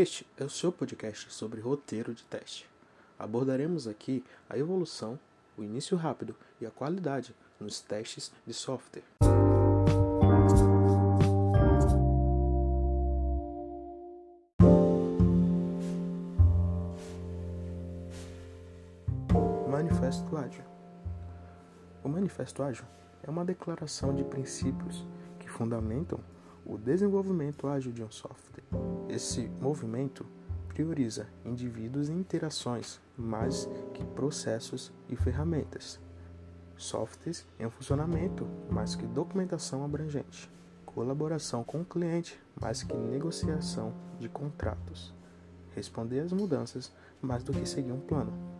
Este é o seu podcast sobre roteiro de teste. Abordaremos aqui a evolução, o início rápido e a qualidade nos testes de software. Manifesto Ágil O Manifesto Ágil é uma declaração de princípios que fundamentam o desenvolvimento ágil de um software. Esse movimento prioriza indivíduos e interações mais que processos e ferramentas. Softwares em funcionamento mais que documentação abrangente. Colaboração com o cliente mais que negociação de contratos. Responder às mudanças mais do que seguir um plano.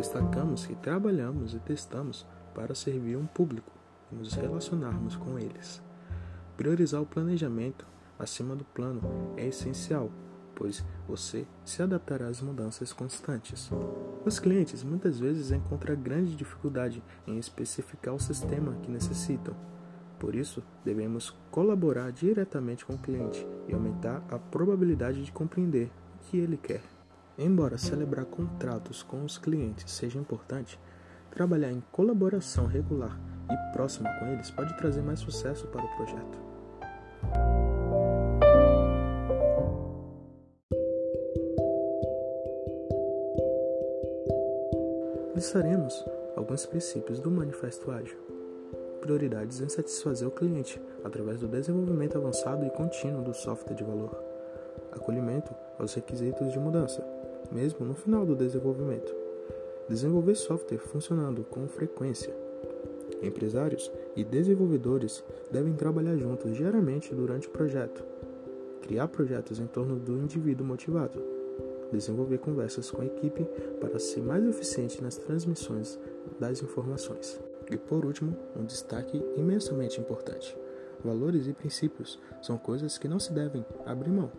Destacamos que trabalhamos e testamos para servir um público e nos relacionarmos com eles. Priorizar o planejamento acima do plano é essencial, pois você se adaptará às mudanças constantes. Os clientes muitas vezes encontram grande dificuldade em especificar o sistema que necessitam. Por isso, devemos colaborar diretamente com o cliente e aumentar a probabilidade de compreender o que ele quer. Embora celebrar contratos com os clientes seja importante, trabalhar em colaboração regular e próxima com eles pode trazer mais sucesso para o projeto. Listaremos alguns princípios do Manifesto Ágil. Prioridades em satisfazer o cliente através do desenvolvimento avançado e contínuo do software de valor. Acolhimento aos requisitos de mudança mesmo no final do desenvolvimento. Desenvolver software funcionando com frequência. Empresários e desenvolvedores devem trabalhar juntos diariamente durante o projeto. Criar projetos em torno do indivíduo motivado. Desenvolver conversas com a equipe para ser mais eficiente nas transmissões das informações. E por último, um destaque imensamente importante: valores e princípios são coisas que não se devem abrir mão.